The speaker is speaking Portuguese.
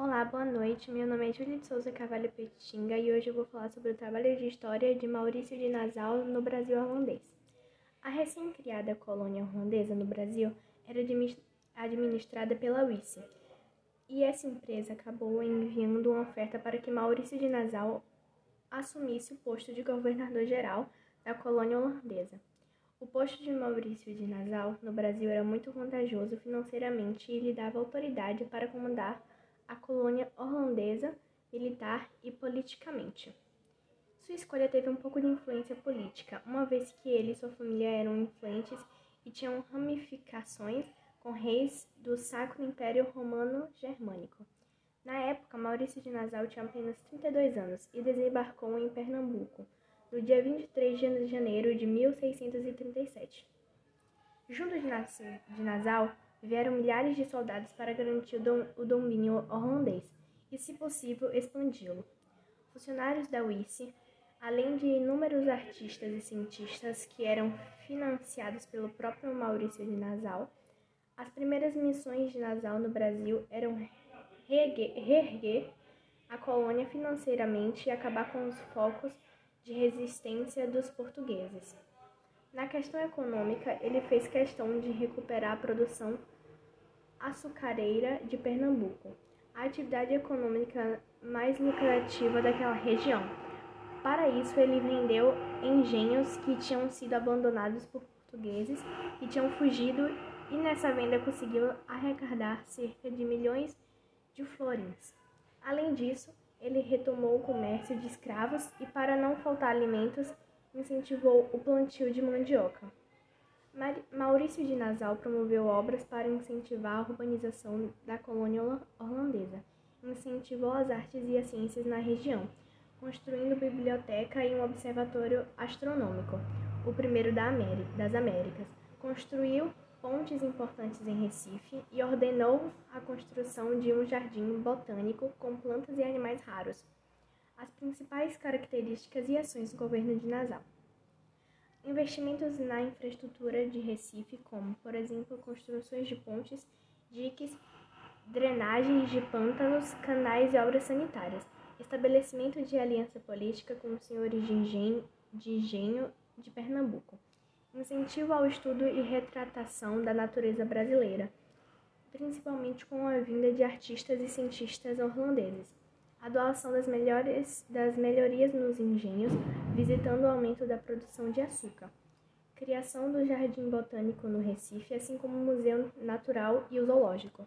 Olá, boa noite. Meu nome é Júlia de Souza Carvalho Petinga e hoje eu vou falar sobre o trabalho de história de Maurício de Nassau no Brasil holandês. A recém-criada colônia holandesa no Brasil era administrada pela UICE, e essa empresa acabou enviando uma oferta para que Maurício de Nassau assumisse o posto de governador-geral da colônia holandesa. O posto de Maurício de Nassau no Brasil era muito vantajoso financeiramente e lhe dava autoridade para comandar a colônia holandesa, militar e politicamente. Sua escolha teve um pouco de influência política, uma vez que ele e sua família eram influentes e tinham ramificações com reis do Sacro Império Romano Germânico. Na época, Maurício de Nassau tinha apenas 32 anos e desembarcou em Pernambuco no dia 23 de janeiro de 1637. Junto de Nassau, vieram milhares de soldados para garantir o domínio holandês e, se possível, expandi-lo. Funcionários da UICE, além de inúmeros artistas e cientistas que eram financiados pelo próprio Maurício de Nassau, as primeiras missões de Nassau no Brasil eram reerguer a colônia financeiramente e acabar com os focos de resistência dos portugueses. Na questão econômica, ele fez questão de recuperar a produção açucareira de Pernambuco, a atividade econômica mais lucrativa daquela região. Para isso, ele vendeu engenhos que tinham sido abandonados por portugueses e tinham fugido, e nessa venda conseguiu arrecadar cerca de milhões de florins. Além disso, ele retomou o comércio de escravos e, para não faltar alimentos, incentivou o plantio de mandioca. Maurício de Nassau promoveu obras para incentivar a urbanização da colônia holandesa, incentivou as artes e as ciências na região, construindo biblioteca e um observatório astronômico, o primeiro das Américas. Construiu pontes importantes em Recife e ordenou a construção de um jardim botânico com plantas e animais raros as principais características e ações do governo de Nassau. Investimentos na infraestrutura de Recife, como, por exemplo, construções de pontes, diques, drenagens de pântanos, canais e obras sanitárias. Estabelecimento de aliança política com os senhores de engenho de, engenho de Pernambuco. Incentivo ao estudo e retratação da natureza brasileira, principalmente com a vinda de artistas e cientistas holandeses a doação das, melhores, das melhorias nos engenhos, visitando o aumento da produção de açúcar, criação do Jardim Botânico no Recife, assim como o Museu Natural e o Zoológico.